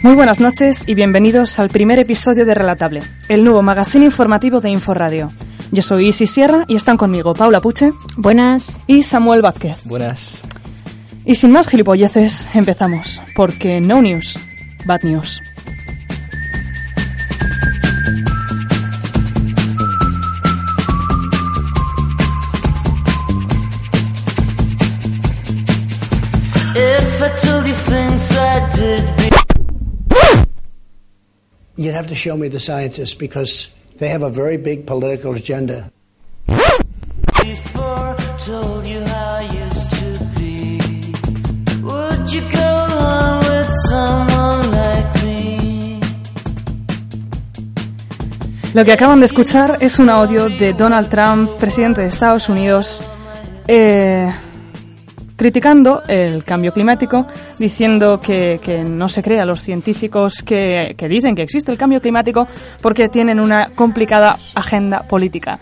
Muy buenas noches y bienvenidos al primer episodio de Relatable, el nuevo magazine informativo de Inforadio. Yo soy Isi Sierra y están conmigo Paula Puche. Buenas. Y Samuel Vázquez. Buenas. Y sin más gilipolleces, empezamos, porque no news, bad news. If I told you things I did You'd have to show me the scientists because they have a very big political agenda. before, told you how I used to be. Would you go along with someone like me? Lo que acaban de escuchar es un audio de Donald Trump, presidente de Estados Unidos, eh, criticando el cambio climático, diciendo que, que no se cree a los científicos que, que dicen que existe el cambio climático porque tienen una complicada agenda política.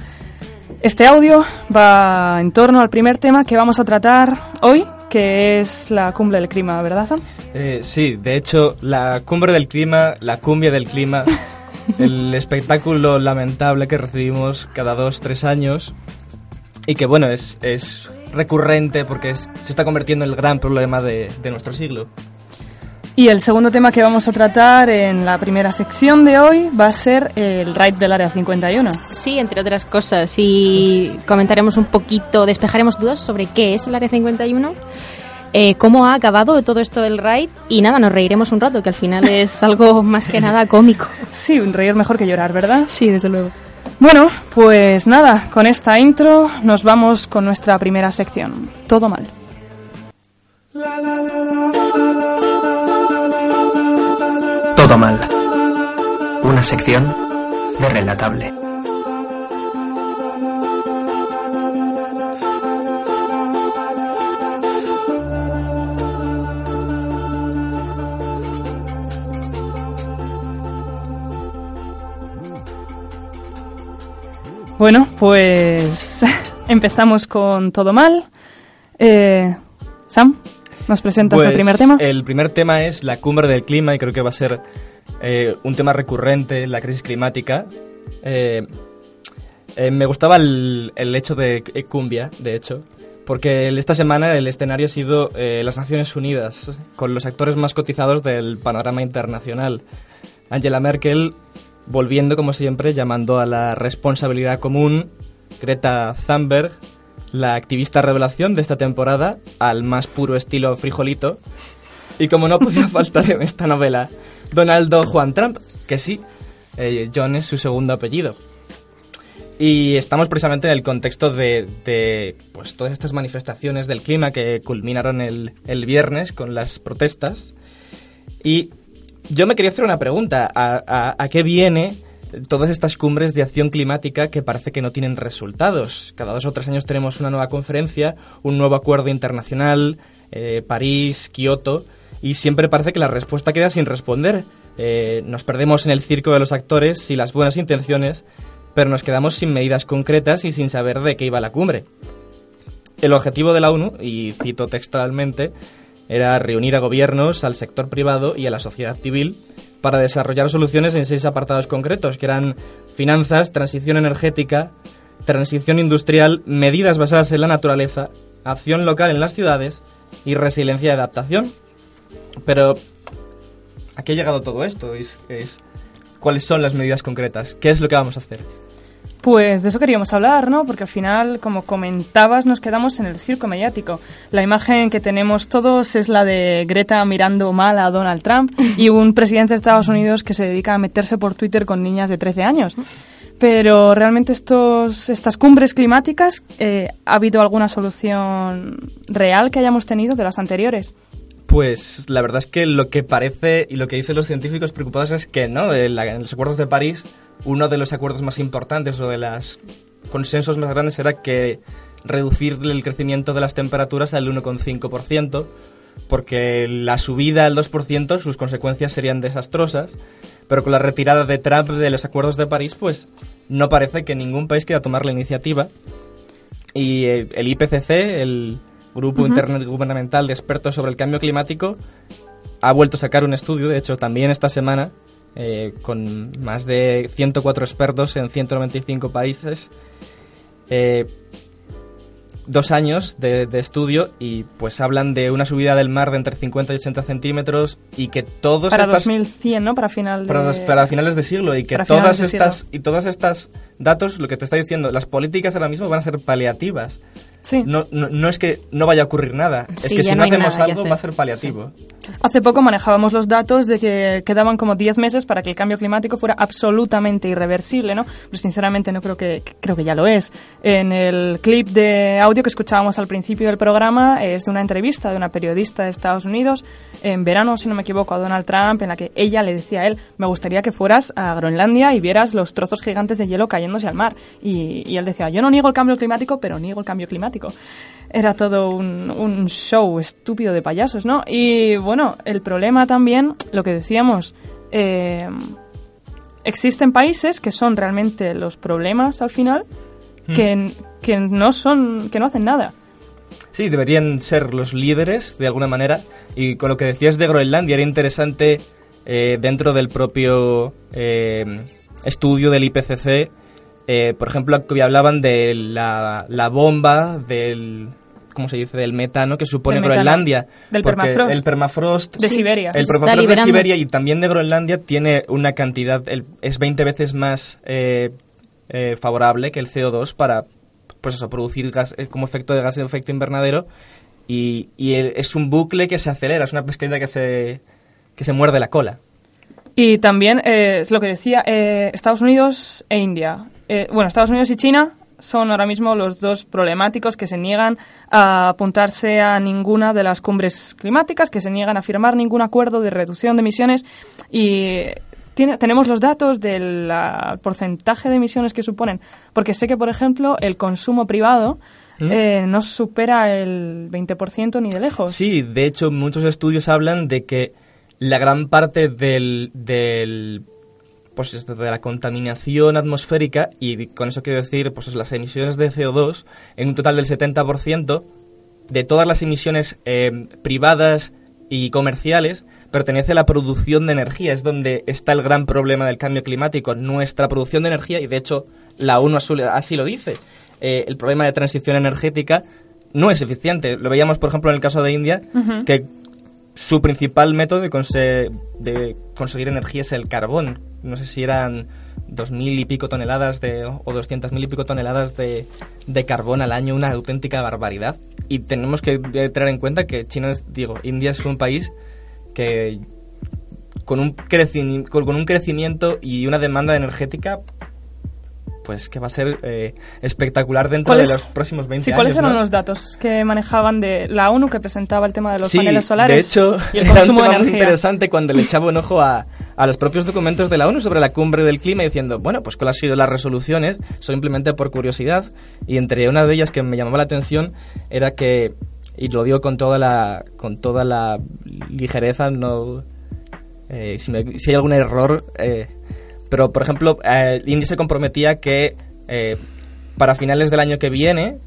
Este audio va en torno al primer tema que vamos a tratar hoy, que es la cumbre del clima, ¿verdad, Sam? Eh, sí, de hecho, la cumbre del clima, la cumbia del clima, el espectáculo lamentable que recibimos cada dos, tres años y que, bueno, es, es recurrente porque es- se está convirtiendo en el gran problema de, de nuestro siglo. Y el segundo tema que vamos a tratar en la primera sección de hoy va a ser el raid del Área 51. Sí, entre otras cosas. Y comentaremos un poquito, despejaremos dudas sobre qué es el Área 51, eh, cómo ha acabado todo esto del raid y nada, nos reiremos un rato, que al final es algo más que nada cómico. Sí, un reír mejor que llorar, ¿verdad? Sí, desde luego. Bueno, pues nada, con esta intro nos vamos con nuestra primera sección. Todo mal. Todo mal. Una sección de Relatable. Bueno, pues empezamos con todo mal. Eh, Sam, ¿nos presentas el Pues, primer tema? El primer tema es la cumbre del clima y creo que va a ser eh, un tema recurrente, la crisis climática. Eh, me gustaba el, el hecho de cumbia, de hecho, porque esta semana el escenario ha sido las Naciones Unidas, con los actores más cotizados del panorama internacional. Angela Merkel, volviendo como siempre, llamando a la responsabilidad común, Greta Thunberg, la activista revelación de esta temporada, al más puro estilo frijolito, y como no podía faltar en esta novela, Donaldo Juan Trump, que sí, eh, John es su segundo apellido. Y estamos precisamente en el contexto de, de, pues, todas estas manifestaciones del clima que culminaron el, el viernes con las protestas. Y yo me quería hacer una pregunta. ¿A, qué viene todas estas cumbres de acción climática que parece que no tienen resultados? Cada dos o tres años tenemos una nueva conferencia, un nuevo acuerdo internacional, eh, París, Kioto, y siempre parece que la respuesta queda sin responder. Eh, nos perdemos en el circo de los actores y las buenas intenciones, pero nos quedamos sin medidas concretas y sin saber de qué iba la cumbre. El objetivo de la ONU, y cito textualmente, era reunir a gobiernos, al sector privado y a la sociedad civil para desarrollar soluciones en seis apartados concretos, que eran finanzas, transición energética, transición industrial, medidas basadas en la naturaleza, acción local en las ciudades y resiliencia y adaptación. Pero, ¿a qué ha llegado todo esto? Es, es- ¿Cuáles son las medidas concretas? ¿Qué es lo que vamos a hacer? Pues de eso queríamos hablar, ¿no? Porque al final, como comentabas, nos quedamos en el circo mediático. La imagen que tenemos todos es la de Greta mirando mal a Donald Trump y un presidente de Estados Unidos que se dedica a meterse por Twitter con niñas de 13 años. Pero realmente estos, estas cumbres climáticas, eh, ¿ha habido alguna solución real que hayamos tenido de las anteriores? Pues la verdad es que lo que parece y lo que dicen los científicos preocupados es que no, en, la- en los acuerdos de París, uno de los acuerdos más importantes o de los consensos más grandes era que reducir el crecimiento de las temperaturas al 1,5%, porque la subida al 2% sus consecuencias serían desastrosas, pero con la retirada de Trump de los acuerdos de París, pues no parece que ningún país quiera tomar la iniciativa. Y eh, el IPCC, el Grupo Intergubernamental de Expertos sobre el Cambio Climático, ha vuelto a sacar un estudio, de hecho también esta semana, eh, con más de 104 expertos en 195 países, eh, dos años de, de estudio y pues hablan de una subida del mar de entre 50 y 80 centímetros y que todos Para estas 2100, ¿no? Para final de... para, para finales de siglo y que todas estas y todas estas datos lo que te está diciendo las políticas ahora mismo van a ser paliativas Sí. no, no, no es que no vaya a ocurrir nada es que si no hacemos algo va a ser paliativo Hace poco manejábamos los datos de que quedaban como 10 meses para que el cambio climático fuera absolutamente irreversible, ¿no? Pero sinceramente no creo que creo que ya lo es. En el clip de audio que escuchábamos al principio del programa es de una entrevista de una periodista de Estados Unidos en verano, si no me equivoco, a Donald Trump, en la que ella le decía a él, me gustaría que fueras a Groenlandia y vieras los trozos gigantes de hielo cayéndose al mar. Y, y él decía, yo no niego el cambio climático, pero niego el cambio climático era todo un, un show estúpido de payasos, ¿no? Y bueno, el problema también, lo que decíamos, eh, existen países que son realmente los problemas al final, que, que no son, que no hacen nada. sí deberían ser los líderes de alguna manera y con lo que decías de Groenlandia era interesante eh, dentro del propio eh, estudio del IPCC eh, por ejemplo que hablaban de la, la bomba del ¿cómo se dice? del metano que supone metano. Groenlandia Del permafrost. el permafrost De. Siberia. El permafrost de. Siberia y también de Groenlandia tiene una cantidad, el- es 20 veces más eh, eh, favorable que el CO2 para, pues eso, producir gas eh, como efecto de gas de efecto invernadero y, y el- es un bucle que se acelera, es una pesquería que se, que se muerde la cola. Y también eh, es lo que decía eh, Estados Unidos e India. Eh, bueno, Estados Unidos y China son ahora mismo los dos problemáticos que se niegan a apuntarse a ninguna de las cumbres climáticas, que se niegan a firmar ningún acuerdo de reducción de emisiones y tiene- tenemos los datos del ah, porcentaje de emisiones que suponen, porque sé que, por ejemplo, el consumo privado eh, no supera el 20% ni de lejos. Sí, de hecho muchos estudios hablan de que la gran parte del, del pues de la contaminación atmosférica y con eso quiero decir pues las emisiones de CO2 en un total del 70% de todas las emisiones eh, privadas y comerciales pertenece a la producción de energía. Es donde está el gran problema del cambio climático, nuestra producción de energía, y de hecho la ONU así, así lo dice. Eh, el problema de transición energética no es eficiente. Lo veíamos, por ejemplo, en el caso de India, que su principal método de, conse- de conseguir energía es el carbón. No sé si eran dos mil y pico toneladas de, o doscientas mil y pico toneladas de, de carbón al año, una auténtica barbaridad. Y tenemos que eh, tener en cuenta que China, es- digo, India es un país que con un, crecimi- con, con un crecimiento y una demanda energética pues que va a ser eh, espectacular dentro de ¿Cuáles- los próximos 20 sí, años. ¿cuáles eran ¿no? los datos que manejaban de la ONU que presentaba el tema de los Sí, paneles solares de hecho, y el era un de tema muy interesante cuando le echaba un ojo a, a los propios documentos de la ONU sobre la cumbre del clima diciendo, bueno, pues cuáles han sido las resoluciones, simplemente por curiosidad, y entre una de ellas que me llamaba la atención era que, y lo digo con toda la, con toda la ligereza, no, eh, si, me- si hay algún error, eh, pero por ejemplo, eh, India se comprometía que eh, para finales del año que viene,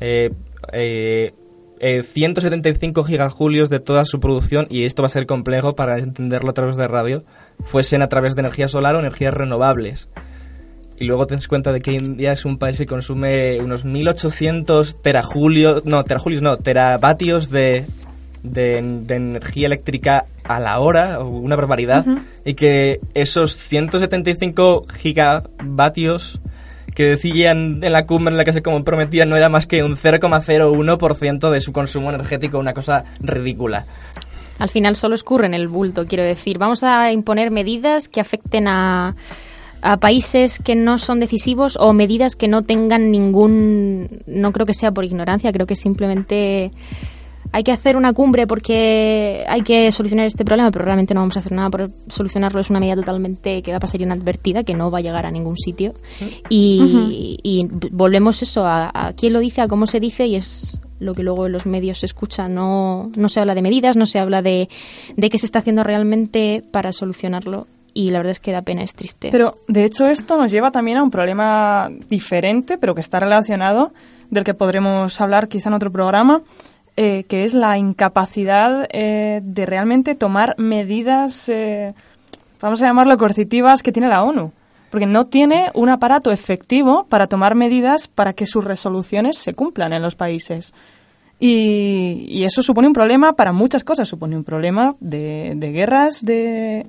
eh, eh, eh, 175 gigajulios de toda su producción, y esto va a ser complejo para entenderlo a través de radio, fuesen a través de energía solar o energías renovables. Y luego te cuenta de que India es un país que consume unos 1800 terajulios, no, terajulios no, teravatios de, de, de energía eléctrica a la hora, una barbaridad, y que esos 175 gigavatios que decían en la cumbre en la que se comprometían no era más que un 0,01% de su consumo energético, una cosa ridícula. Al final solo escurre en el bulto, quiero decir. Vamos a imponer medidas que afecten a, a países que no son decisivos o medidas que no tengan ningún... No creo que sea por ignorancia, creo que simplemente hay que hacer una cumbre porque hay que solucionar este problema, pero realmente no vamos a hacer nada por solucionarlo. Es una medida totalmente que va a pasar inadvertida, que no va a llegar a ningún sitio. Y, y volvemos eso a, a quién lo dice, a cómo se dice, y es lo que luego en los medios se escucha. No, no se habla de medidas, no se habla de, de qué se está haciendo realmente para solucionarlo. Y la verdad es que da pena, es triste. Pero de hecho esto nos lleva también a un problema diferente, pero que está relacionado, del que podremos hablar quizá en otro programa, eh, que es la incapacidad eh, de realmente tomar medidas, eh, vamos a llamarlo coercitivas, que tiene la ONU. Porque no tiene un aparato efectivo para tomar medidas para que sus resoluciones se cumplan en los países. Y, eso supone un problema para muchas cosas. Supone un problema de, de guerras, de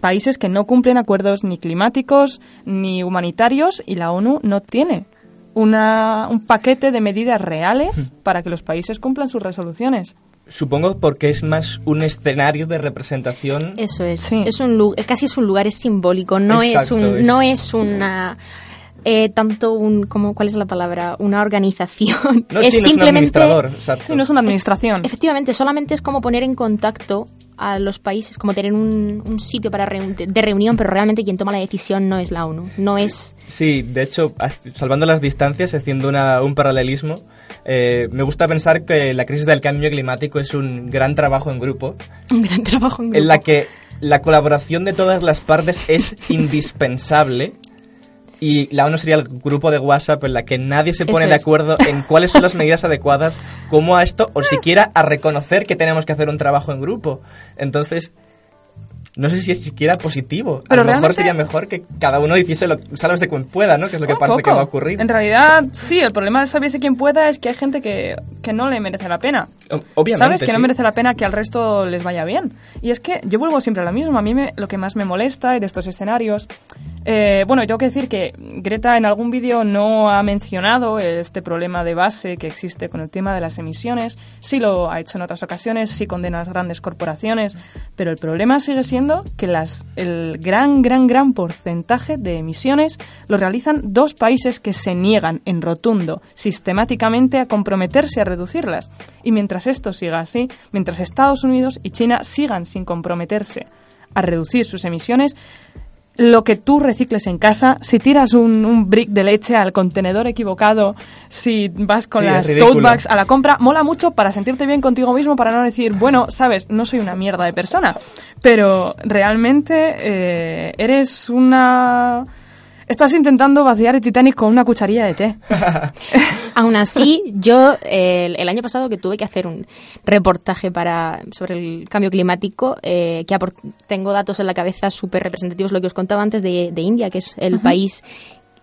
países que no cumplen acuerdos ni climáticos ni humanitarios y la ONU no tiene una, un paquete de medidas reales para que los países cumplan sus resoluciones. Supongo porque es más un escenario de representación. Eso es. Sí. Es un casi es un lugar, es simbólico. No Exacto, es un, es- no es una eh, tanto un como cuál es la palabra una organización. No, es sí, no es un simplemente administrador. Exacto. Sí, no es una administración. efectivamente solamente es como poner en contacto a los países, como tener un, un sitio para reun- de, reunión, pero realmente quien toma la decisión no es la ONU, no es Sí, de hecho, salvando las distancias, haciendo una- un paralelismo, eh, me gusta pensar que la crisis del cambio climático es un gran trabajo en grupo, un gran trabajo en grupo. en la que la colaboración de todas las partes es indispensable. Y la ONU sería el grupo de WhatsApp en la que nadie se pone Eso de es. acuerdo en cuáles son las medidas adecuadas, cómo a esto, o siquiera a reconocer que tenemos que hacer un trabajo en grupo. Entonces, no sé si es siquiera positivo. Pero a lo mejor sería mejor que cada uno hiciese lo, sálvese quien pueda, ¿no? Que es lo que parece que va a ocurrir. En realidad, sí, el problema de saberse quién pueda es que hay gente que, que no le merece la pena. O- Obviamente. ¿Sabes? Que no merece la pena que al resto les vaya bien. Y es que yo vuelvo siempre a lo mismo. A mí me- lo que más me molesta de estos escenarios. eh, bueno, tengo que decir que Greta en algún vídeo no ha mencionado este problema de base que existe con el tema de las emisiones. Sí lo ha hecho en otras ocasiones, sí condena a las grandes corporaciones. Pero el problema sigue siendo que el gran, gran, gran porcentaje de emisiones lo realizan dos países que se niegan en rotundo, sistemáticamente, a comprometerse a reducirlas. Y mientras esto siga así, mientras Estados Unidos y China sigan sin comprometerse a reducir sus emisiones, lo que tú recicles en casa, si tiras un, un brick de leche al contenedor equivocado, si vas con Sí, las tote bags a la compra, mola mucho para sentirte bien contigo mismo, para no decir, bueno, sabes, no soy una mierda de persona, pero realmente eh, eres una... Estás intentando vaciar el Titanic con una cucharilla de té. Aún así, yo eh, el, el año pasado que tuve que hacer un reportaje para sobre el cambio climático, eh, que tengo datos en la cabeza súper representativos, lo que os contaba antes de, de India, que es el país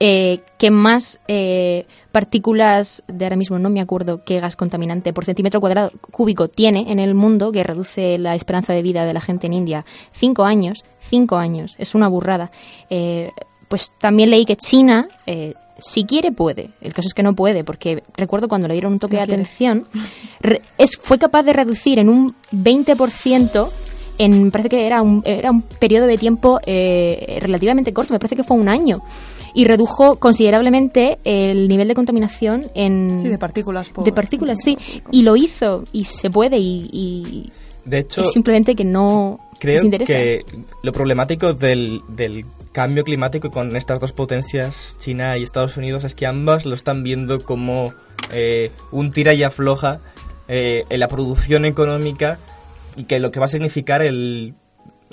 eh, que más eh, partículas, de ahora mismo no me acuerdo qué gas contaminante por centímetro cuadrado cúbico tiene en el mundo, que reduce la esperanza de vida de la gente en India. Cinco años, cinco años, es una burrada. Eh, pues también leí que China, eh, si quiere, puede. El caso es que no puede, porque recuerdo cuando le dieron un toque No de quiere. atención, re- es, fue capaz de reducir en un 20%, en, parece que era un, era un periodo de tiempo eh, relativamente corto, me parece que fue un año, y redujo considerablemente el nivel de contaminación en... Sí, de partículas. por- de partículas, sí. Y lo hizo, y se puede, y, y De hecho, es simplemente que no creo les interesa. que lo problemático del, del cambio climático con estas dos potencias, China y Estados Unidos, es que ambas lo están viendo como eh, un tira y afloja eh, en la producción económica y que lo que va a significar el,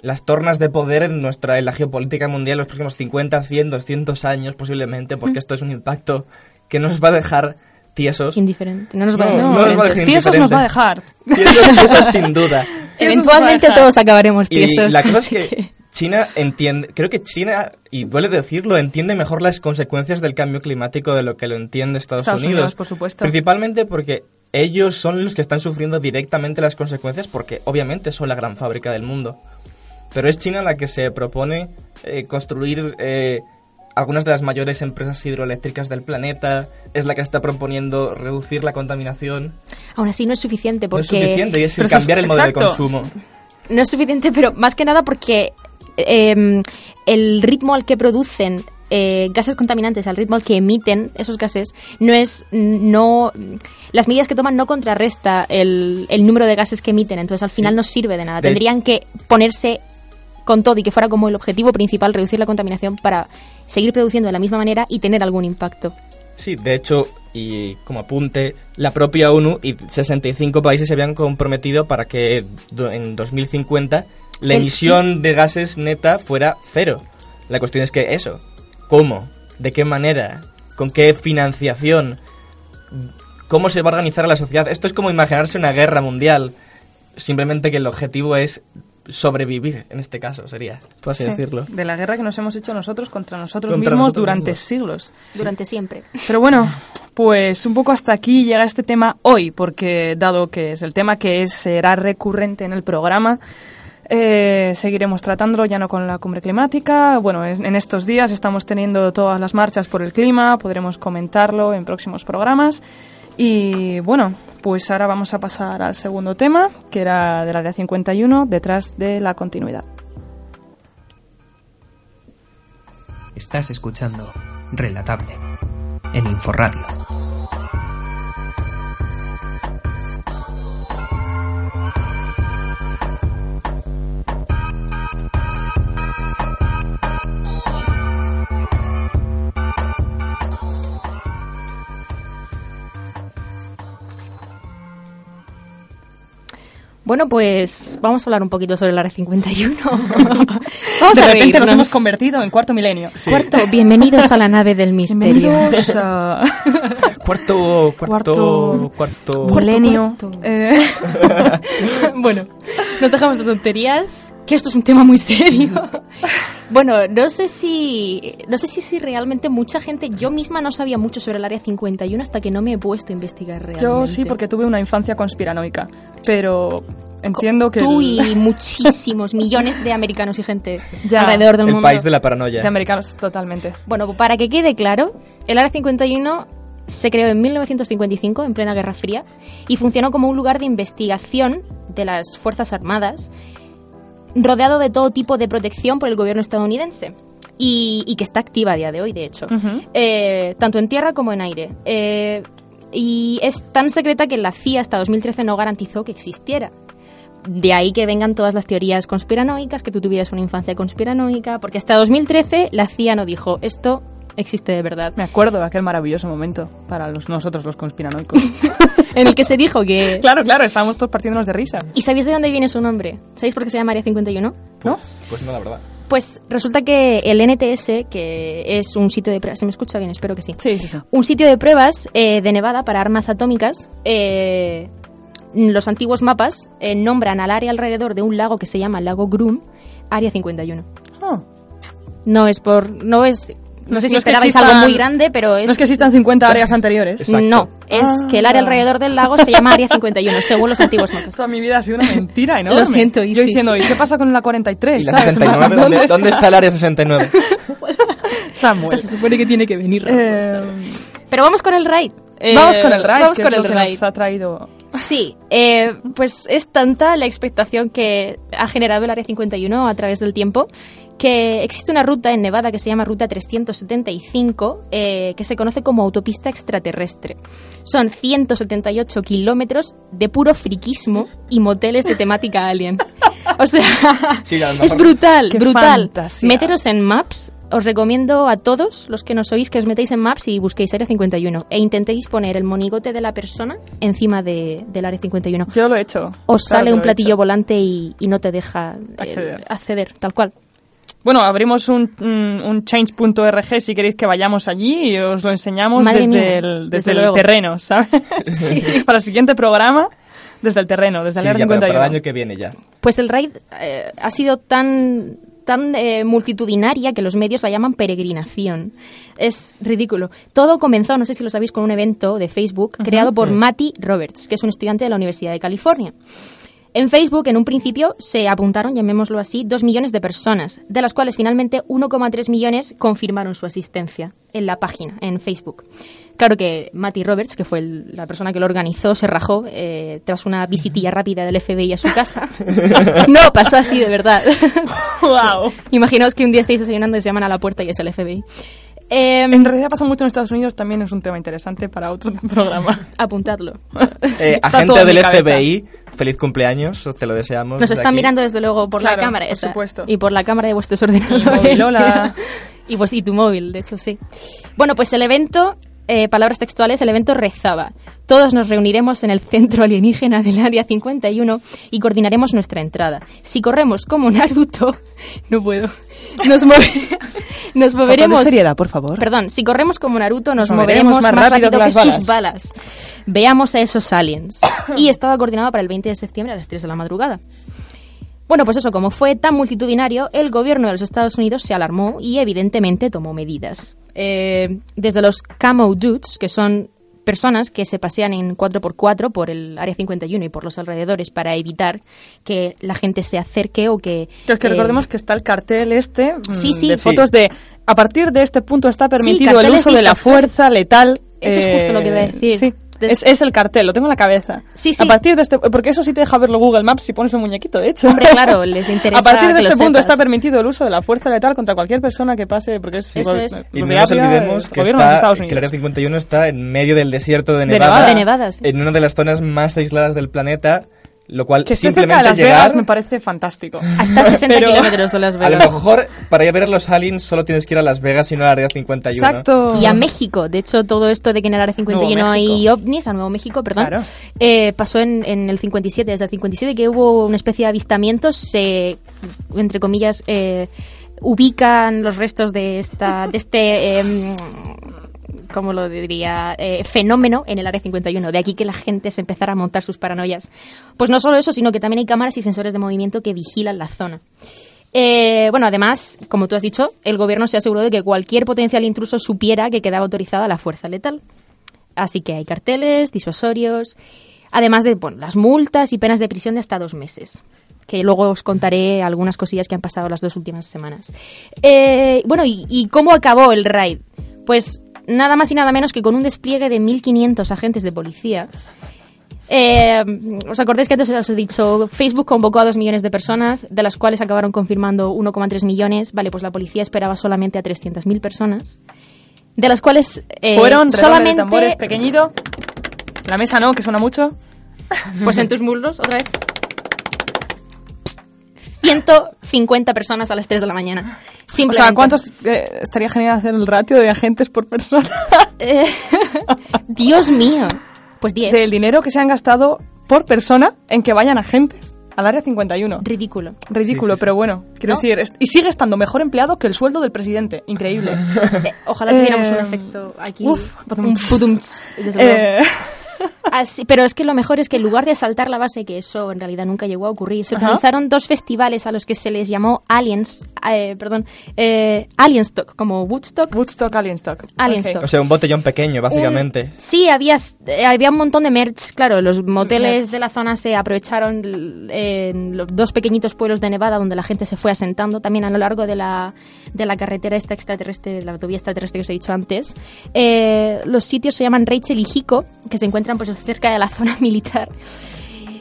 las tornas de poder en nuestra en la geopolítica mundial en los próximos 50, 100, 200 años posiblemente, porque esto es un impacto que nos va a dejar tiesos. Indiferente. No nos va a No, dejar no nos va a indiferentes. dejar Tiesos nos va a dejar. Tiesos, tiesos sin duda. Eventualmente todos acabaremos Y tiesos. la cosa es que, China entiende, creo que China, y duele decirlo, entiende mejor las consecuencias del cambio climático de lo que lo entiende Estados, Estados Unidos, por supuesto. Principalmente porque ellos son los que están sufriendo directamente las consecuencias porque obviamente son la gran fábrica del mundo. Pero es China la que se propone eh, construir eh, algunas de las mayores empresas hidroeléctricas del planeta, es la que está proponiendo reducir la contaminación. Aún así no es suficiente No es porque... suficiente y es cambiar el modelo exacto. de consumo. No es suficiente, pero más que nada porque eh, el ritmo al que producen eh, gases contaminantes, al ritmo al que emiten esos gases, no es, no, las medidas que toman no contrarresta el, el número de gases que emiten, entonces al final no sirve de nada. De- Tendrían que ponerse con todo y que fuera como el objetivo principal reducir la contaminación para seguir produciendo de la misma manera y tener algún impacto. Sí, de hecho, y como apunte, la propia ONU y 65 países se habían comprometido para que en 2050 la El- emisión de gases neta fuera cero. La cuestión es que eso, ¿cómo? ¿De qué manera? ¿Con qué financiación? ¿Cómo se va a organizar la sociedad? Esto es como imaginarse una guerra mundial. Simplemente que el objetivo es sobrevivir, en este caso, sería, por así Sí, decirlo. De la guerra que nos hemos hecho nosotros contra nosotros Contra mismos nosotros durante mismos. siglos. Durante siempre. Pero bueno, pues un poco hasta aquí llega este tema hoy, porque dado que es el tema que es- será recurrente en el programa, eh, seguiremos tratándolo ya no con la cumbre climática. Bueno, es- en estos días estamos teniendo todas las marchas por el clima, podremos comentarlo en próximos programas. Y bueno, pues ahora vamos a pasar al segundo tema, que era del área 51, detrás de la continuidad. Estás escuchando Relatable en Inforradio. Bueno, pues vamos a hablar un poquito sobre el Área 51. vamos de a repente nos hemos convertido en cuarto milenio. Cuarto, bienvenidos a la nave del misterio. Bienvenidos a... Cuarto, cuarto, cuarto, Milenio. cuarto. Eh, bueno, nos dejamos de tonterías, que esto es un tema muy serio. bueno, no sé si no sé si, si realmente mucha gente, yo misma no sabía mucho sobre el área 51 hasta que no me he puesto a investigar realmente. yo sí, porque tuve una infancia conspiranoica, pero entiendo que tú el- y muchísimos millones de americanos y gente Ya. alrededor del el mundo. país de la paranoia. de americanos totalmente. Bueno, para que quede claro, el Área 51 se creó en 1955, en plena Guerra Fría, y funcionó como un lugar de investigación de las Fuerzas Armadas, rodeado de todo tipo de protección por el gobierno estadounidense. Y, y que está activa a día de hoy, de hecho. Eh, tanto en tierra como en aire. Eh, y es tan secreta que la CIA hasta 2013 no garantizó que existiera. De ahí que vengan todas las teorías conspiranoicas, que tú tuvieras una infancia conspiranoica, porque hasta 2013 la CIA no dijo esto existe de verdad. Me acuerdo de aquel maravilloso momento para los, nosotros los conspiranoicos. En el que se dijo que... claro, claro, estábamos todos partiéndonos de risa. ¿Y sabéis de dónde viene su nombre? ¿Sabéis por qué se llama Área 51? ¿No? Pues no, la verdad. Pues resulta que el NTS, que es un sitio de pruebas, ¿se me escucha bien? Espero que sí. Sí, sí, sí. Un sitio de pruebas eh, de Nevada para armas atómicas. eh, los antiguos mapas eh, nombran al área alrededor de un lago que se llama Lago Groom, Área 51. Ah. No es por... No es... No sé si No es que esperabais existan- algo muy grande, pero es... No es que existan 50 áreas anteriores. Exacto. No, es que el área Ah. alrededor del lago se llama Área 51, según los antiguos mapas. Toda mi vida ha sido una mentira enorme. Lo siento, y Yo sí, diciendo, sí. ¿y qué pasa con la 43? ¿Y la ¿sabes? 69? ¿Dónde, ¿Dónde está el área 69? Samuel. O sea, se supone que tiene que venir. Eh, Pero vamos con el raid. Eh, vamos con el raid, Vamos que con es el lo que raid. nos ha traído... Sí, eh, pues es tanta la expectación que ha generado el Área 51 a través del tiempo que existe una ruta en Nevada que se llama Ruta 375 eh, que se conoce como autopista extraterrestre. Son 178 kilómetros de puro friquismo y moteles de temática alien. O sea, Sí, es brutal, brutal. fantasía. Meteros en Maps. Os recomiendo a todos los que nos oís que os metéis en Maps y busquéis Área 51 e intentéis poner el monigote de la persona encima de, del Área 51. Yo lo he hecho. Os Claro sale un he platillo volante y, y no te deja eh, Acceder. acceder, tal cual. Bueno, abrimos un, un, change.org si queréis que vayamos allí y os lo enseñamos Madre desde, mía, el, desde desde el terreno, ¿sabes? Para el siguiente programa, desde el terreno, desde Sí, el ya, área pero para el 51. año que viene ya. Pues el raid eh, ha sido tan tan eh, multitudinaria que los medios la llaman peregrinación. Es ridículo. Todo comenzó, no sé si lo sabéis, con un evento de Facebook creado por Matty Roberts, que es un estudiante de la Universidad de California. En Facebook, en un principio, se apuntaron, llamémoslo así, 2 millones de personas, de las cuales finalmente 1,3 millones confirmaron su asistencia en la página, en Facebook. Claro que Matty Roberts, que fue el- la persona que lo organizó, se rajó eh, tras una visitilla rápida del FBI a su casa. no, pasó así de verdad. ¡Wow! Imaginaos que un día estáis desayunando y se llaman a la puerta y es el FBI. Em, En realidad pasa mucho en Estados Unidos, también es un tema interesante para otro programa. apuntadlo. Eh, Está agente del. FBI, feliz cumpleaños, os te lo deseamos. Nos están aquí. mirando desde luego por Claro, la cámara por esa, supuesto. y por la cámara de vuestros ordenadores. móvil, hola. y pues y tu móvil, de hecho sí. Bueno, pues el evento, eh, palabras textuales, el evento rezaba. Todos nos reuniremos en el centro alienígena del área 51 y coordinaremos nuestra entrada. Si corremos como Naruto, no puedo. Nos, move- nos moveremos. por favor. Perdón, si corremos como Naruto nos, Nos moveremos, moveremos más, rápido, que, las sus balas. Veamos a esos aliens. Y estaba coordinado para el 20 de septiembre a las 3 de la madrugada. Bueno, pues eso, como fue tan multitudinario, el gobierno de los Estados Unidos se alarmó y evidentemente tomó medidas. Eh, desde los Camo Dudes, que son personas que se pasean en 4x4 por el Área 51 y por los alrededores para evitar que la gente se acerque o que... Que es que eh, recordemos que está el cartel este mm, Sí, sí. de Sí. fotos de a partir de este punto está permitido el uso de la fuerza letal. Eso es justo lo que iba a decir. Sí. Es, es el cartel, lo tengo en la cabeza. Sí, sí. A partir de este, porque eso sí te deja verlo Google Maps si pones un muñequito, de hecho. Hombre, claro, les interesa A partir de este punto sepas. está permitido el uso de la fuerza letal contra cualquier persona que pase, porque es Eso igual- es. Y no nos olvidemos que, está, que el. Área 51 está en medio del desierto de De Nevada. Nevada. De Nevadas. En una de las zonas más aisladas del planeta, lo cual Que esté cerca simplemente de Las llegar... Vegas me parece fantástico. Hasta 60 Pero- kilómetros de Las A lo Vegas. mejor para ir a ver a los aliens solo tienes que ir a Las Vegas y no al Área 51. Exacto. Y a México. De hecho, todo esto de que en el área 51 Nuevo hay México. ovnis, a Nuevo México, perdón, Claro. eh, pasó en, en el 57. Desde el 57 que hubo una especie de avistamientos, se, entre comillas, eh, ubican los restos de, esta, de este... em, ¿Cómo lo diría? Eh, fenómeno en el área 51. De aquí que la gente se empezara a montar sus paranoias. Pues no solo eso, sino que también hay cámaras y sensores de movimiento que vigilan la zona. Eh, bueno, además, como tú has dicho, el gobierno se aseguró de que cualquier potencial intruso supiera que quedaba autorizada la fuerza letal. Así que hay carteles, disuasorios, además de bueno, las multas y penas de prisión de hasta dos meses. Que luego os contaré algunas cosillas que han pasado las dos últimas semanas. Eh, bueno, ¿y, y cómo acabó el raid? Pues nada más y nada menos que con un despliegue de 1.500 agentes de policía eh, ¿Os acordáis que antes os he dicho, Facebook convocó a dos millones de personas, de las cuales acabaron confirmando 1,3 millones? Vale, pues la policía esperaba solamente a 300.000 personas, de las cuales eh, Fueron solamente solamente... de tambores pequeñito. La mesa no, que suena mucho. Pues en tus muslos, otra vez. Psst, 150 personas a las 3 de la mañana. O sea, ¿cuántos eh, estaría genial hacer el ratio de agentes por persona? Eh, Dios mío. Pues 10. Del dinero que se han gastado por persona en que vayan agentes al área 51. Ridículo. Ridículo, Sí, sí, sí. pero bueno, quiero ¿No? decir, y sigue estando mejor empleado que el sueldo del presidente. Increíble. Eh, ojalá tuviéramos Eh, un efecto aquí. uf, un luego. Eh, Así- pero es que lo mejor es que en lugar de asaltar la base, que eso en realidad nunca llegó a ocurrir, se Ajá. organizaron dos festivales a los que se les llamó Aliens, eh, perdón, eh, Alienstock, como Woodstock. Woodstock, Alienstock. Alienstock. Ok. O sea, un botellón pequeño, básicamente. Un- sí, había, eh, había un montón de merch. Claro, los moteles Merch. de la zona se aprovecharon l- en los dos pequeñitos pueblos de Nevada donde la gente se fue asentando. También a lo largo de la, de la carretera esta extraterrestre, la autovía extraterrestre que os he dicho antes. Eh, los sitios se llaman Rachel y Jico, que se encuentran pues cerca de la zona militar.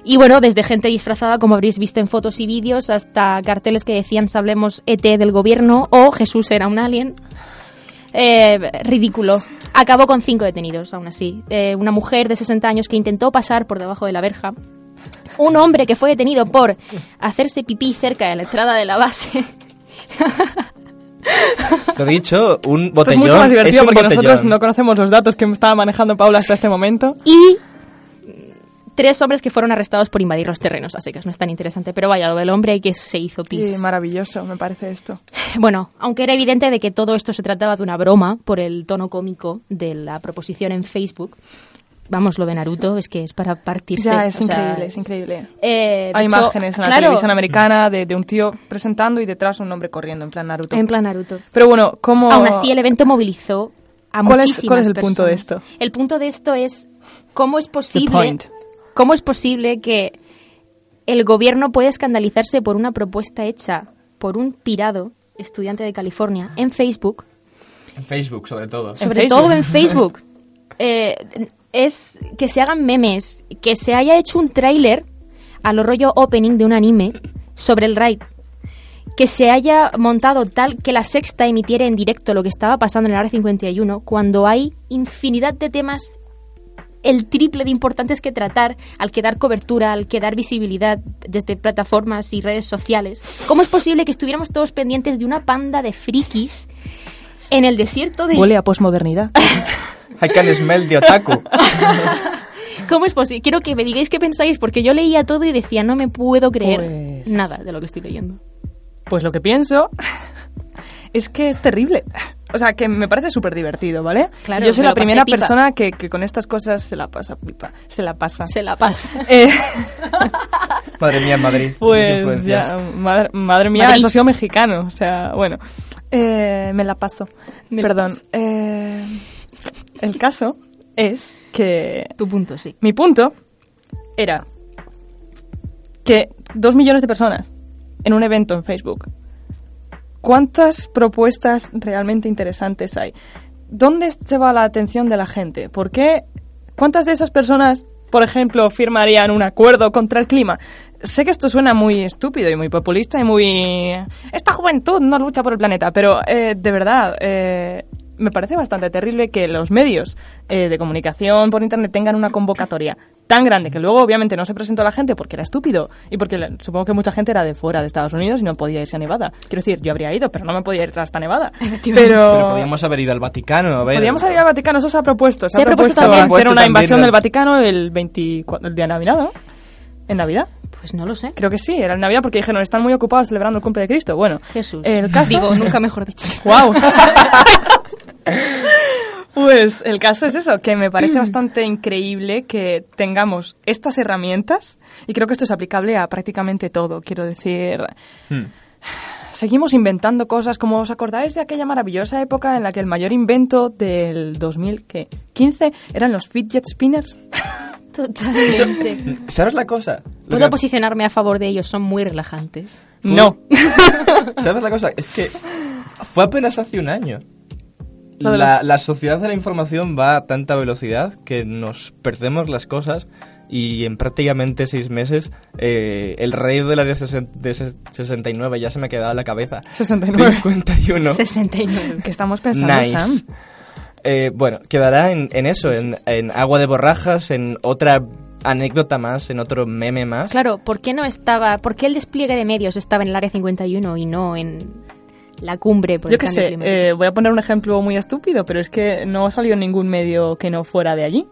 Y bueno, desde gente disfrazada, como habréis visto en fotos y vídeos, hasta carteles que decían Sablemos ET del gobierno o Jesús era un alien. Eh, ridículo. Acabó con cinco detenidos, aún así. Eh, una mujer de 60 años que intentó pasar por debajo de la verja. Un hombre que fue detenido por hacerse pipí cerca de la entrada de la base. Lo dicho, un Esto botellón es mucho más divertido un porque botellón. nosotros no conocemos los datos que estaba manejando Paula hasta este momento. Y tres hombres que fueron arrestados por invadir los terrenos. Así que no es tan interesante. Pero vaya, lo del hombre que se hizo pis. Y maravilloso, me parece esto. Bueno, aunque era evidente de que todo esto se trataba de una broma por el tono cómico de la proposición en Facebook. Vamos, lo de Naruto es que es para partirse. Ya, es o sea, increíble, es increíble. Eh, de Hay hecho, imágenes en la claro, televisión americana de, de un tío presentando y detrás un hombre corriendo, en plan Naruto. En plan Naruto. Pero bueno, ¿cómo...? Aún así, el evento movilizó a ¿Cuál es- cuál es el punto de esto? El punto de esto es cómo es The posible, point. cómo es posible que el gobierno puede escandalizarse por una propuesta hecha por un pirado estudiante de California en Facebook, En Facebook, sobre todo. sobre todo en Facebook, eh, es que se hagan memes, que se haya hecho un tráiler a lo rollo opening de un anime sobre el raid, que se haya montado tal que la sexta emitiera en directo lo que estaba pasando en el Área 51 cuando hay infinidad de temas el triple de importantes que tratar al que dar cobertura, al que dar visibilidad desde plataformas y redes sociales. ¿Cómo es posible que estuviéramos todos pendientes de una panda de frikis en el desierto de... Huele a posmodernidad. I can smell the otaku. ¿Cómo es posible? Quiero que me digáis qué pensáis, porque yo leía todo y decía, no me puedo creer Pues- nada de lo que estoy leyendo. Pues lo que pienso es que es terrible. O sea, que me parece súper divertido, ¿vale? Claro, Yo soy la primera persona que, que con estas cosas se la pasa pipa. Se la pasa. Se la pasa. Eh, Madre mía, Madrid. pues ya, madre, madre mía, Madrid. el socio mexicano. O sea, bueno. Eh, me la paso. Me la Perdón. paso. Eh, el caso es que Tu punto, sí. mi punto era que dos millones de personas en un evento en Facebook. ¿Cuántas propuestas realmente interesantes hay? ¿Dónde se va la atención de la gente? ¿Por qué? ¿Cuántas de esas personas, por ejemplo, firmarían un acuerdo contra el clima? Sé que esto suena muy estúpido y muy populista y muy... Esta juventud no lucha por el planeta, pero eh, de verdad, eh, me parece bastante terrible que los medios eh, de comunicación por Internet tengan una convocatoria tan grande que luego obviamente no se presentó a la gente porque era estúpido y porque la- supongo que mucha gente era de fuera de Estados Unidos y no podía irse a Nevada. Quiero decir, yo habría ido, pero no me podía ir hasta Nevada. Pero, Pero podíamos haber ido al Vaticano. A ver. Podríamos ir al Vaticano, eso se ha propuesto. Se, Se ha propuesto propuesto, también. hacer una también, invasión ¿no? del Vaticano el, 24, el día de Navidad, ¿no? ¿En Navidad? Pues no lo sé. Creo que sí, era en Navidad porque dijeron, están muy ocupados celebrando el cumple de Cristo. Bueno, Jesús. el caso... Digo, nunca mejor dicho. ¡Wow! pues el caso es eso, que me parece bastante increíble que tengamos estas herramientas y creo que esto es aplicable a prácticamente todo. Quiero decir, Hmm. seguimos inventando cosas como os acordáis de aquella maravillosa época en la que el mayor invento del 2015 eran los fidget spinners. Totalmente. ¿Sabes la cosa? Lo Puedo que- posicionarme a favor de ellos, son muy relajantes. No. ¿Sabes la cosa? Es que fue apenas hace un año. La, la sociedad de la información va a tanta velocidad que nos perdemos las cosas y en prácticamente seis meses eh, el rey de la de, de ses- 69 ya se me quedaba en la cabeza. 69. 51. 69. ¿Qué estamos pensando, Nice. Sam? Eh, bueno, quedará en, en eso, en, en agua de borrajas, en otra anécdota más, en otro meme más. Claro, ¿por qué no estaba, por qué el despliegue de medios estaba en el área 51 y no en la cumbre? Por Yo qué sé, eh, voy a poner un ejemplo muy estúpido, pero es que no ha salido ningún medio que no fuera de allí.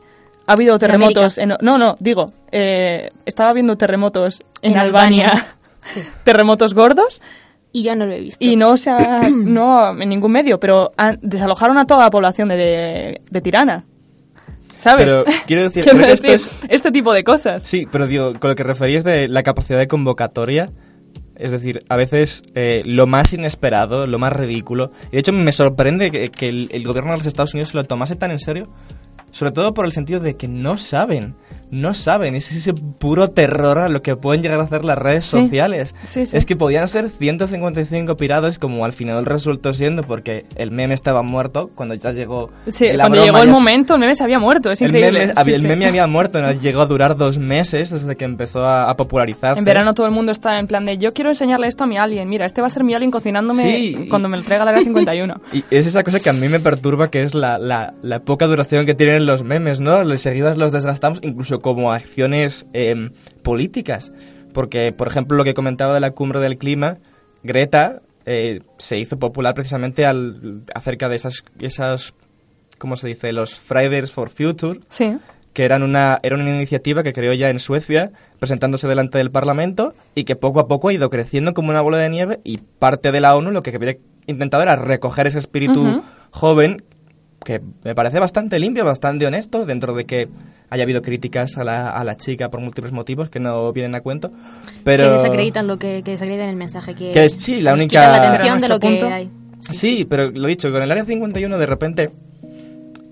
Ha habido terremotos en... No, no, digo, eh, estaba habiendo terremotos en, En Albania, Albania. Sí. terremotos gordos, Y yo no lo he visto. y no se ha... no en ningún medio, pero han- desalojaron a toda la población de, de, de Tirana. ¿Sabes? Pero quiero decir, Quiero creo que esto decir, es- este tipo de cosas. Sí, pero digo, con lo que referías de la capacidad de convocatoria, es decir, a veces eh, lo más inesperado, lo más ridículo, y de hecho me sorprende que, el, el gobierno de los Estados Unidos se lo tomase tan en serio, sobre todo por el sentido de que no saben, no saben, es ese puro terror a lo que pueden llegar a hacer las redes Sí, sociales. sí, sí. Es que podían ser 155 pirados como al final resultó siendo porque el meme estaba muerto cuando ya llegó Sí, la cuando broma, llegó el momento, el meme se había muerto, es el increíble. meme, Sí, había- el meme había muerto, nos llegó a durar dos meses desde que empezó a, a popularizarse. En verano todo el mundo está en plan de yo quiero enseñarle esto a mi alien. Mira, este va a ser mi alien cocinándome cuando me lo traiga la Área 51. Y es esa cosa que a mí me perturba, que es la, la- la poca duración que tienen los memes, ¿no? Enseguida los desgastamos, incluso como acciones em, políticas. Porque, por ejemplo, lo que comentaba de la cumbre del clima, Greta eh, se hizo popular precisamente al, acerca de esas, esas, ¿cómo se dice? Los Fridays for Future, Sí. que eran una, era una iniciativa que creó ya en Suecia, presentándose delante del Parlamento, y que poco a poco ha ido creciendo como una bola de nieve, y parte de la ONU lo que había intentado era recoger ese espíritu joven, que me parece bastante limpio, bastante honesto, dentro de que haya habido críticas a la, a la chica por múltiples motivos que no vienen a cuento. Pero... Que desacreditan lo que, que desacreditan el mensaje que, Que es- sí, la única- la atención de lo que punto- hay. Sí. pero lo dicho, con el Área 51 de repente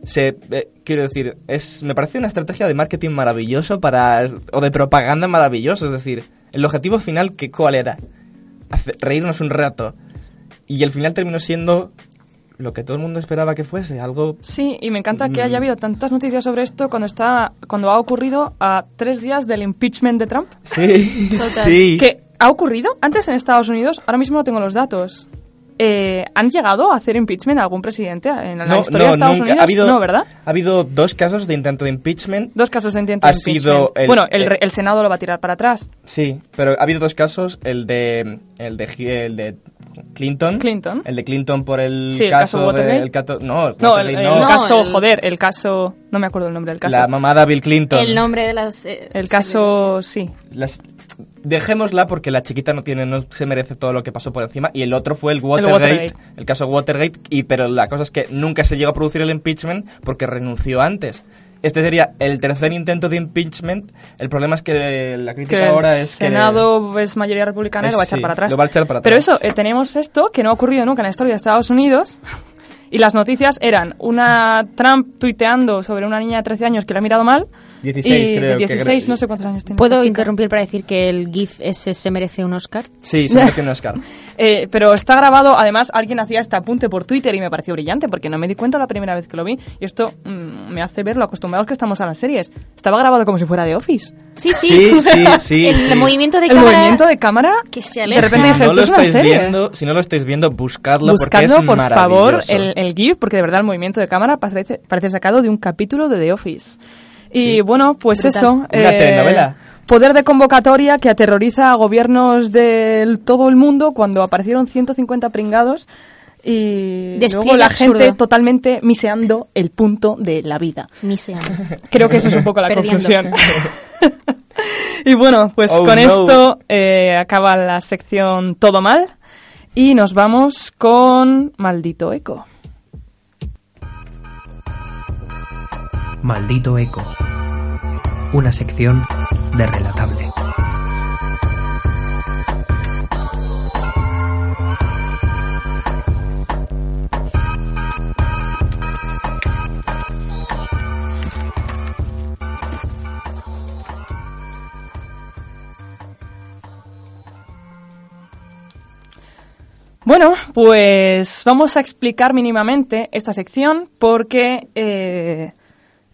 se eh, quiero decir, es me parece una estrategia de marketing maravilloso para o de propaganda maravilloso, es decir, el objetivo final, que ¿cuál era? Hace- reírnos un rato. Y el final terminó siendo lo que todo el mundo esperaba que fuese, algo... Sí, y me encanta que Mm. haya habido tantas noticias sobre esto cuando está cuando ha ocurrido a tres días del impeachment de Trump. Sí, Total. sí. Que ha ocurrido antes en Estados Unidos, ahora mismo no tengo los datos. Eh, ¿Han llegado a hacer impeachment a algún presidente en la historia de Estados nunca. Unidos? Ha habido, no, ¿verdad? Ha habido dos casos de intento de impeachment. Dos casos de intento de Ha sido impeachment. el- bueno, el, el- re- el Senado lo va a tirar para atrás. Sí, pero ha habido dos casos, el de el de, el de Clinton, Clinton. el de Clinton por el Sí, el caso caso, Watergate. de, el cato- no, el No, el, el no. No, caso, el- joder, el caso... No me acuerdo el nombre del caso. la mamada Bill Clinton. El nombre de las... eh, el caso, sí. Las- dejémosla porque la chiquita no tiene no se merece todo lo que pasó por encima y el otro fue el Watergate, el, Watergate. caso Watergate y pero la cosa es que nunca se llegó a producir el impeachment porque renunció antes. Este sería el tercer intento de impeachment. El problema es que la crítica que ahora el es que Senado es mayoría republicana y lo va a echar sí, para atrás. lo va a echar para Pero atrás. eso, eh, tenemos esto que no ha ocurrido nunca en la historia de Estados Unidos. Y las noticias eran una Trump tuiteando sobre una niña de 13 años que le ha mirado mal. 16 y creo que 16, cre- no sé cuántos años tiene. ¿Puedo interrumpir para decir que el GIF ese se merece un Oscar? Sí, se merece un Oscar. Eh, pero está grabado, además alguien hacía este apunte por Twitter y me pareció brillante porque no me di cuenta la primera vez que lo vi y esto mm, me hace ver lo acostumbrados que estamos a las series. Estaba grabado como si fuera de Office. Sí, sí. Sí, sí, sí, el sí. movimiento de El cámara... movimiento de cámara que se de aleja. repente Si dije, no esto lo es una estáis serie. viendo, si no lo estáis viendo, buscadlo Buscadlo, porque es por favor, maravilloso. el, el GIF, porque de verdad el movimiento de cámara parece, parece sacado de un capítulo de The Office. Y Sí. bueno, pues Brutal. eso. eh, Una telenovela. Poder de convocatoria que aterroriza a gobiernos de todo el mundo cuando aparecieron 150 pringados y Despliegue luego la absurdo. gente totalmente miseando el punto de la vida. Miseando. Creo que eso es un poco la Perdiendo. conclusión. y bueno, pues Oh, con no. esto eh, acaba la sección Todo Mal y nos vamos con Maldito Eco. Maldito Eco. Una sección de Relatable. Bueno, pues vamos a explicar mínimamente esta sección porque eh,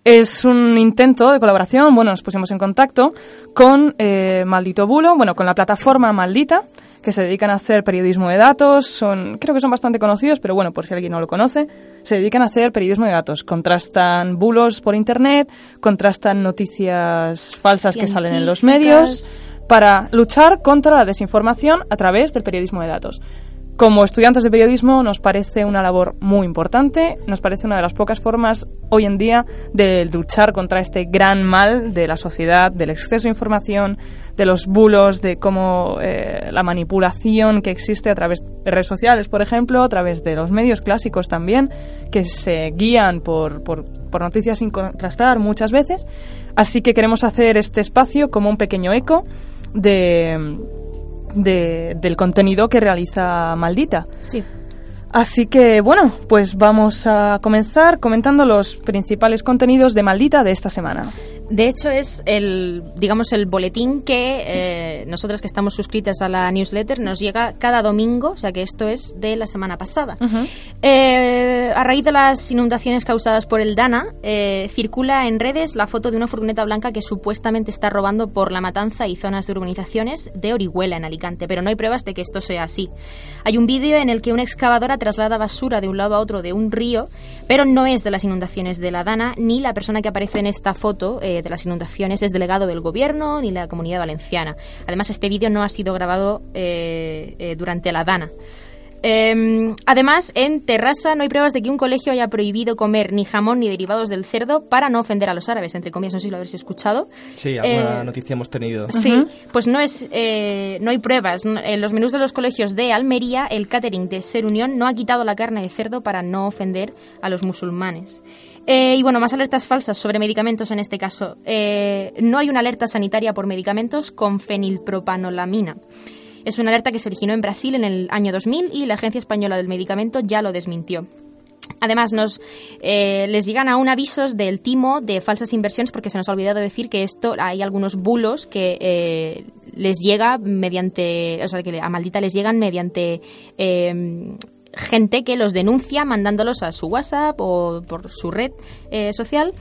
es un intento de colaboración. Bueno, nos pusimos en contacto con eh, Maldito Bulo, bueno, con la plataforma Maldita, que se dedican a hacer periodismo de datos. Son, creo que son bastante conocidos, pero bueno, por si alguien no lo conoce, se dedican a hacer periodismo de datos. Contrastan bulos por internet, contrastan noticias falsas que salen en los medios para luchar contra la desinformación a través del periodismo de datos. Como estudiantes de periodismo nos parece una labor muy importante, nos parece una de las pocas formas hoy en día de luchar contra este gran mal de la sociedad, del exceso de información, de los bulos, de cómo eh, la manipulación que existe a través de redes sociales, por ejemplo, a través de los medios clásicos también, que se guían por, por, por noticias sin contrastar muchas veces. Así que queremos hacer este espacio como un pequeño eco de de- del contenido que realiza Maldita. Sí. Así que bueno, pues vamos a comenzar comentando los principales contenidos de Maldita de esta semana. De hecho, es el, digamos, el boletín que eh, nosotras que estamos suscritas a la newsletter nos llega cada domingo, o sea que esto es de la semana pasada. Eh, a raíz de las inundaciones causadas por el Dana, eh, circula en redes la foto de una furgoneta blanca que supuestamente está robando por la matanza y zonas de urbanizaciones de Orihuela, en Alicante, pero no hay pruebas de que esto sea así. Hay un vídeo en el que una excavadora traslada basura de un lado a otro de un río, pero no es de las inundaciones de la Dana, ni la persona que aparece en esta foto eh, de las inundaciones es delegado del gobierno ni la comunidad valenciana. Además, este vídeo no ha sido grabado eh, eh, durante la Dana. Eh, además, en Terrassa no hay pruebas de que un colegio haya prohibido comer ni jamón ni derivados del cerdo para no ofender a los árabes, entre comillas, no sé si lo habréis escuchado. Sí, alguna Eh, noticia hemos tenido. Sí, pues no es, eh, no hay pruebas. En los menús de los colegios de Almería, el catering de Ser Unión no ha quitado la carne de cerdo para no ofender a los musulmanes. Eh, y bueno, más alertas falsas sobre medicamentos en este caso. Eh, no hay una alerta sanitaria por medicamentos con fenilpropanolamina. Es una alerta que se originó en Brasil en el año 2000 y la Agencia Española del Medicamento ya lo desmintió. Además, nos eh, les llegan aún avisos del timo de falsas inversiones porque se nos ha olvidado decir que esto hay algunos bulos que eh, les llega mediante, o sea, que a Maldita les llegan mediante eh, gente que los denuncia mandándolos a su WhatsApp o por su red eh, social.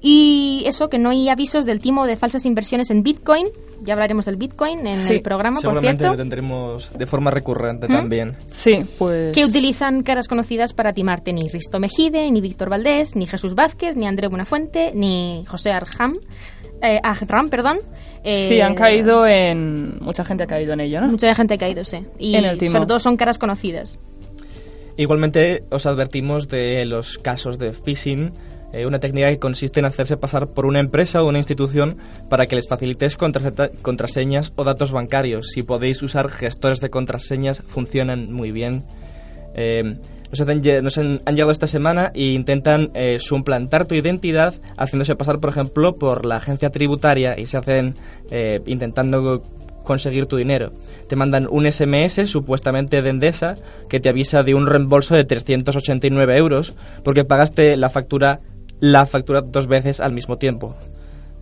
Y eso, que no hay avisos del timo de falsas inversiones en Bitcoin. Ya hablaremos del Bitcoin en Sí, el programa, por Seguramente cierto. lo tendremos de forma recurrente también. Sí, pues... Que utilizan caras conocidas para timarte ni Risto Mejide, ni Víctor Valdés, ni Jesús Vázquez, ni André Buenafuente, ni José Arham. Eh, Ajram, perdón. Eh, Sí, han caído en... Mucha gente ha caído en ello, ¿no? Mucha gente ha caído, sí. Y En el sobre todo son caras conocidas. Igualmente os advertimos de los casos de phishing, eh, una técnica que consiste en hacerse pasar por una empresa o una institución para que les facilites contraseñas o datos bancarios. Si podéis usar gestores de contraseñas, funcionan muy bien. Eh, nos, lle- nos han, han llegado esta semana e intentan eh, suplantar tu identidad haciéndose pasar, por ejemplo, por la agencia tributaria y se hacen eh, intentando conseguir tu dinero. Te mandan un SMS supuestamente de Endesa que te avisa de un reembolso de 389 euros porque pagaste la factura la factura dos veces al mismo tiempo.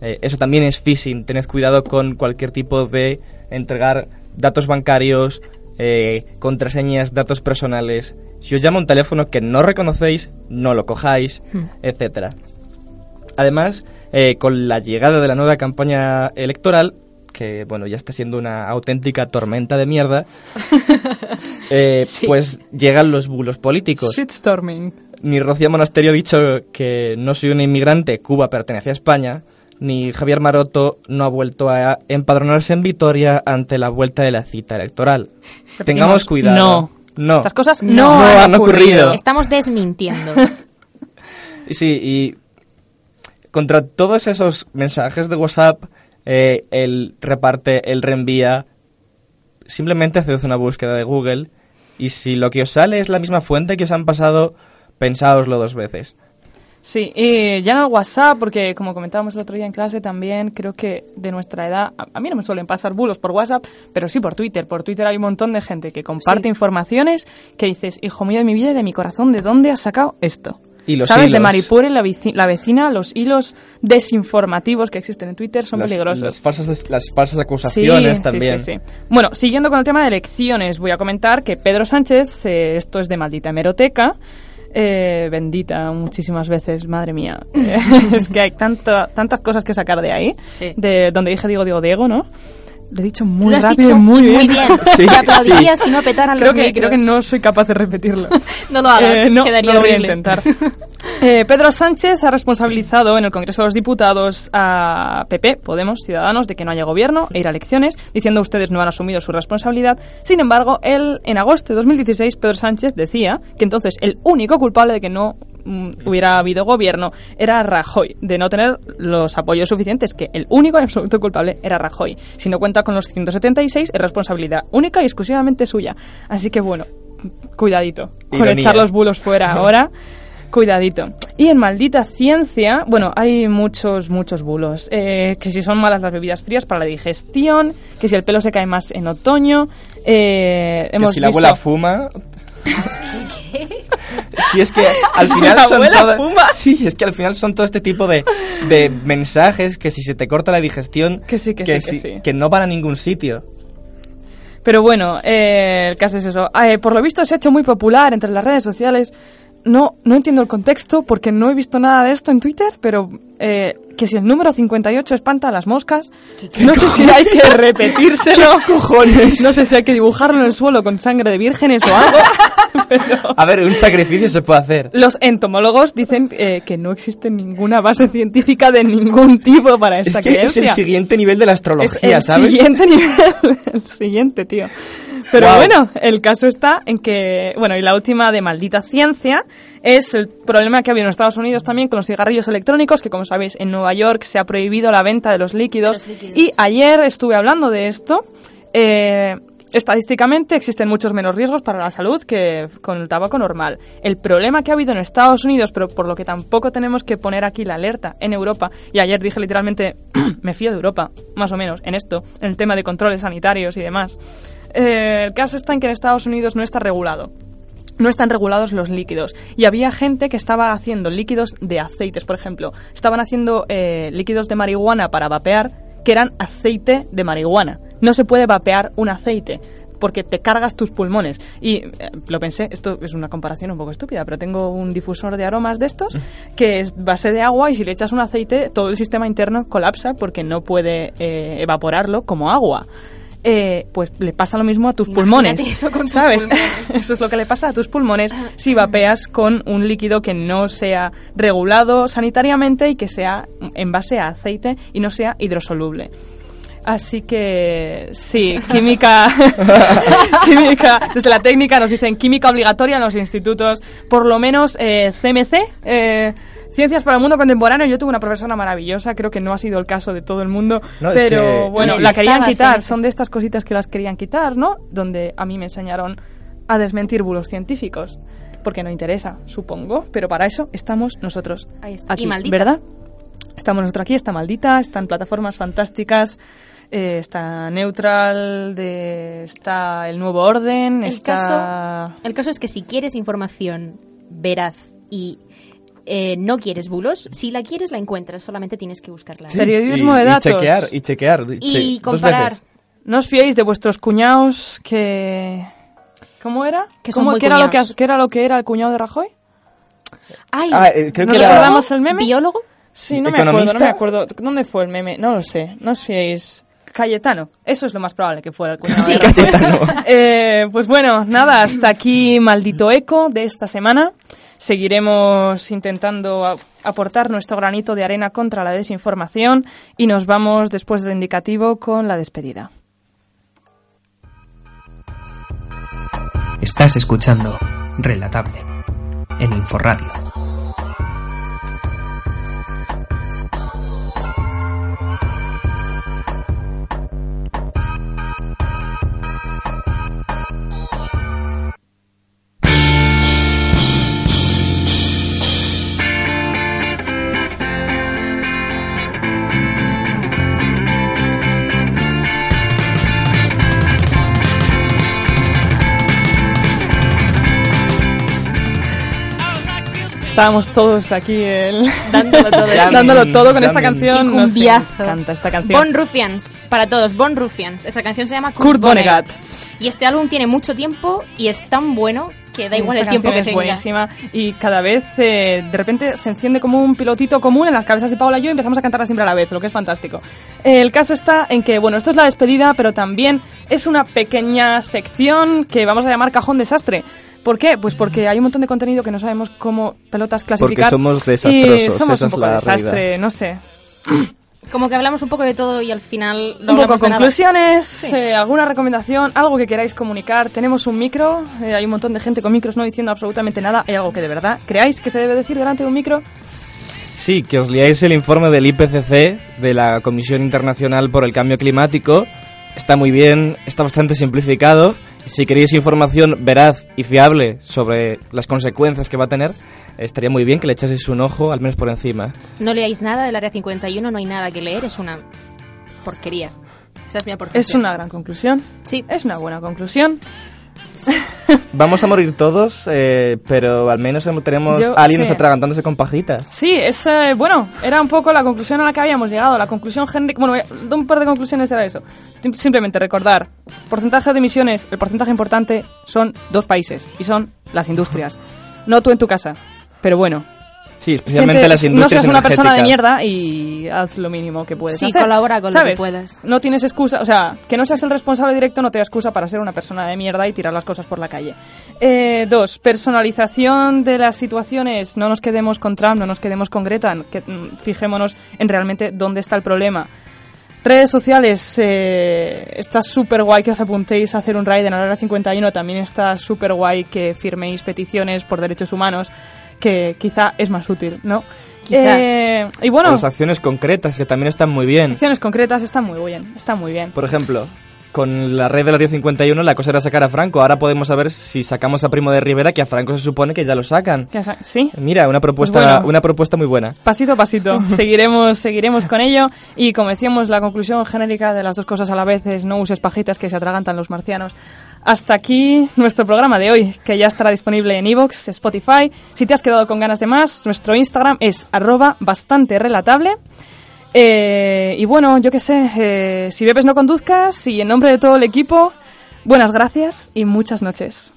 Eh, eso también es phishing. Tened cuidado con cualquier tipo de entregar datos bancarios, eh, contraseñas, datos personales. Si os llama un teléfono que no reconocéis, no lo cojáis, Hmm. etcétera. Además, eh, con la llegada de la nueva campaña electoral, que bueno, ya está siendo una auténtica tormenta de mierda, eh, Sí. pues llegan los bulos políticos. Shitstorming. Ni Rocío Monasterio ha dicho que no soy un inmigrante, Cuba pertenece a España, ni Javier Maroto no ha vuelto a empadronarse en Vitoria ante la vuelta de la cita electoral. Repetimos, Tengamos cuidado. no. No. Estas cosas no, No han, han ocurrido. ocurrido. Estamos desmintiendo. Y Sí, y contra todos esos mensajes de WhatsApp, eh, él reparte, él reenvía, simplemente haced una búsqueda de Google y si lo que os sale es la misma fuente que os han pasado, pensáoslo dos veces. Sí, y ya en el WhatsApp, porque como comentábamos el otro día en clase también, creo que de nuestra edad, a, mí no me suelen pasar bulos por WhatsApp, pero sí por Twitter. Por Twitter hay un montón de gente que comparte Sí. informaciones que dices, hijo mío de mi vida y de mi corazón, ¿de dónde has sacado esto? Y los ¿Sabes? De hilos. Maripure, la, la vecina, los hilos desinformativos que existen en Twitter son las, peligrosos. Las falsas, las falsas acusaciones Sí, también. Sí, sí, sí. Bueno, siguiendo con el tema de elecciones, voy a comentar que Pedro Sánchez, eh, esto es de maldita hemeroteca, eh, bendita muchísimas veces, madre mía. Eh, es que hay tanto, tantas cosas que sacar de ahí, Sí. de donde dije digo, digo, Diego, ¿no? Lo he dicho muy rápido dicho muy bien. muy bien. Sí, Te sí. si no petaran Creo los que, micros. creo que no soy capaz de repetirlo. No lo hagas, Eh, no, quedaría no lo voy a horrible. intentar. Eh, Pedro Sánchez ha responsabilizado en el Congreso de los Diputados a PP, Podemos, Ciudadanos, de que no haya gobierno e ir a elecciones, diciendo ustedes no han asumido su responsabilidad. Sin embargo, él, en agosto de 2016, Pedro Sánchez decía que entonces el único culpable de que no mm, hubiera habido gobierno era Rajoy, de no tener los apoyos suficientes, que el único y absoluto culpable era Rajoy. Si no cuenta con los 176, es responsabilidad única y exclusivamente suya. Así que bueno, cuidadito con echar los bulos fuera ahora. Cuidadito. Y en Maldita Ciencia, bueno, hay muchos, muchos bulos. Eh, que si son malas las bebidas frías para la digestión, que si el pelo se cae más en otoño. Eh, Que si la abuela fuma... Si es que al Si final la son abuela toda- fuma. Sí, es que al final son todo este tipo de, de mensajes que si se te corta la digestión Que sí, que sí, que si- sí. que no van a ningún sitio. Pero bueno, eh, el caso es eso. Eh, por lo visto se ha hecho muy popular entre las redes sociales. No, no entiendo el contexto porque no he visto nada de esto en Twitter, pero eh, que si el número 58 espanta a las moscas, no sé si hay que repetírselo. cojones? No sé si hay que dibujarlo en el suelo con sangre de vírgenes o algo. pero A ver, un sacrificio se puede hacer. los entomólogos dicen eh, que no existe ninguna base científica de ningún tipo para Es esta que es el siguiente nivel de la Es astrología, el ¿sabes? siguiente nivel, el siguiente, tío. Pero bueno, el caso está en que, bueno, y la última de maldita ciencia es el problema que ha habido en Estados Unidos también con los cigarrillos electrónicos, que como sabéis en Nueva York se ha prohibido la venta de los líquidos. De los líquidos. Y ayer estuve hablando de esto. Eh, Estadísticamente existen muchos menos riesgos para la salud que con el tabaco normal. El problema que ha habido en Estados Unidos, pero por lo que tampoco tenemos que poner aquí la alerta en Europa, y ayer dije literalmente, me fío de Europa, más o menos, en esto, en el tema de controles sanitarios y demás. Eh, el caso está en que en Estados Unidos no está regulado no están regulados los líquidos. Y había gente que estaba haciendo líquidos de aceites, por ejemplo. Estaban haciendo eh, líquidos de marihuana para vapear que eran aceite de marihuana. no se puede vapear un aceite porque te cargas tus pulmones. Y eh, lo pensé, esto es una comparación un poco estúpida, pero tengo un difusor de aromas de estos que es base de agua y si le echas un aceite todo el sistema interno colapsa porque no puede eh, evaporarlo como agua. Eh, pues le pasa lo mismo a tus Imagínate pulmones. eso con tus ¿Sabes? pulmones. eso es lo que le pasa a tus pulmones si vapeas con un líquido que no sea regulado sanitariamente y que sea en base a aceite y no sea hidrosoluble. Así que sí, química, química, desde la técnica nos dicen química obligatoria en los institutos, por lo menos eh, CMC, eh, Ciencias para el Mundo Contemporáneo. Yo tuve una profesora maravillosa, creo que no ha sido el caso de todo el mundo, No, es pero que bueno, no la querían quitar. Son de estas cositas que las querían quitar, ¿no? Donde a mí me enseñaron a desmentir bulos científicos. Porque no interesa, supongo, pero para eso estamos nosotros Ahí está. aquí, Y. ¿verdad? Estamos nosotros aquí, está maldita, están plataformas fantásticas, eh, está Neutral, de, está el Nuevo Orden, El está... caso, el caso es que si quieres información veraz y eh, no quieres bulos, si la quieres la encuentras, solamente tienes que buscarla. Sí. Periodismo y, de datos. Y chequear, y chequear. Y che- dos comparar. veces. No os fiéis de vuestros cuñados que... ¿Cómo era? Que son ¿Cómo- muy ¿qué, era lo que, qué era lo que era el cuñado de Rajoy? Ay, Ah, eh, creo ¿No que era... recordamos el meme? biólogo. Sí, no me acuerdo, no me acuerdo. ¿Dónde fue el meme? No lo sé, no os fiéis. Cayetano, eso es lo más probable que fuera el cuñado de Rajoy. Cayetano. Eh, pues bueno, nada, hasta aquí maldito eco de esta semana. Seguiremos intentando aportar nuestro granito de arena contra la desinformación y nos vamos después del indicativo con la despedida. Estás escuchando Relatable en Inforradio. Estábamos todos aquí el... Dándolo todo. Dándolo todo con esta canción. Qué cumbiazo. encanta esta canción. Bon Ruffians, para todos, Bon Ruffians. Esta canción se llama Kurt, Kurt Vonnegut. Y este álbum tiene mucho tiempo y es tan bueno que da igual Esta el tiempo que canción tenga. es buenísima y cada vez eh, de repente se enciende como un pilotito común en las cabezas de Paula y yo y empezamos a cantarla siempre a la vez, lo que es fantástico. El caso está en que, bueno, esto es la despedida, pero también es una pequeña sección que vamos a llamar cajón desastre. ¿Por qué? Pues porque hay un montón de contenido que no sabemos cómo pelotas clasificar. somos Y desastrosos, somos esa un es poco la desastre, realidad. no sé. Como que hablamos un poco de todo y al final no un poco de nada. conclusiones, eh, alguna recomendación, algo que queráis comunicar. Tenemos un micro, eh, hay un montón de gente con micros no diciendo absolutamente nada. ¿Hay algo que de verdad creáis que se debe decir delante de un micro? Sí, que os leáis el informe del IPCC, de la Comisión Internacional por el Cambio Climático. Está muy bien, está bastante simplificado. Si queréis información veraz y fiable sobre las consecuencias que va a tener, estaría muy bien que le echaseis un ojo, al menos por encima. No leáis nada del Área 51, no hay nada que leer, es una porquería. Esa es mi aportación. Es una gran conclusión. Sí. Es una buena conclusión. Vamos a morir todos, eh, pero al menos tenemos Yo- aliens sí. atragantándose con pajitas. Sí, es eh, bueno, era un poco la conclusión a la que habíamos llegado. La conclusión genérica, bueno, un par de conclusiones era eso. Sim- Simplemente recordar, porcentaje de emisiones, el porcentaje importante son dos países y son las industrias. No tú en tu casa, pero bueno. Sí, especialmente Siente- las no industrias seas una persona de mierda y haz lo mínimo que puedes Sí, hacer. colabora con lo que puedas. No tienes excusa, o sea, que no seas el responsable directo no te da excusa para ser una persona de mierda y tirar las cosas por la calle. Eh, dos, personalización de las situaciones. No nos quedemos con Trump, no nos quedemos con Greta, que, fijémonos en realmente dónde está el problema. Redes sociales, eh, está súper guay que os apuntéis a hacer un raid en la hora 51. También está súper guay que firméis peticiones por derechos humanos, que quizá es más útil, ¿no? Quizá. Eh, y O bueno, las acciones concretas, que también están muy bien. acciones concretas están muy bien, están muy bien. Por ejemplo, con la red de la 1051 la cosa era sacar a Franco. Ahora podemos saber si sacamos a Primo de Rivera, que a Franco se supone que ya lo sacan. ¿Qué has- ¿Sí? Mira, una propuesta, Pues bueno. una propuesta muy buena. Pasito a pasito, seguiremos, seguiremos con ello y como decíamos, la conclusión genérica de las dos cosas a la vez es no uses pajitas que se atragantan los marcianos. Hasta aquí nuestro programa de hoy, que ya estará disponible en iVoox, Spotify. Si te has quedado con ganas de más, nuestro Instagram es arroba bastante relatable. Eh, y bueno, yo qué sé, eh, si bebes no conduzcas y en nombre de todo el equipo, buenas gracias y muchas noches.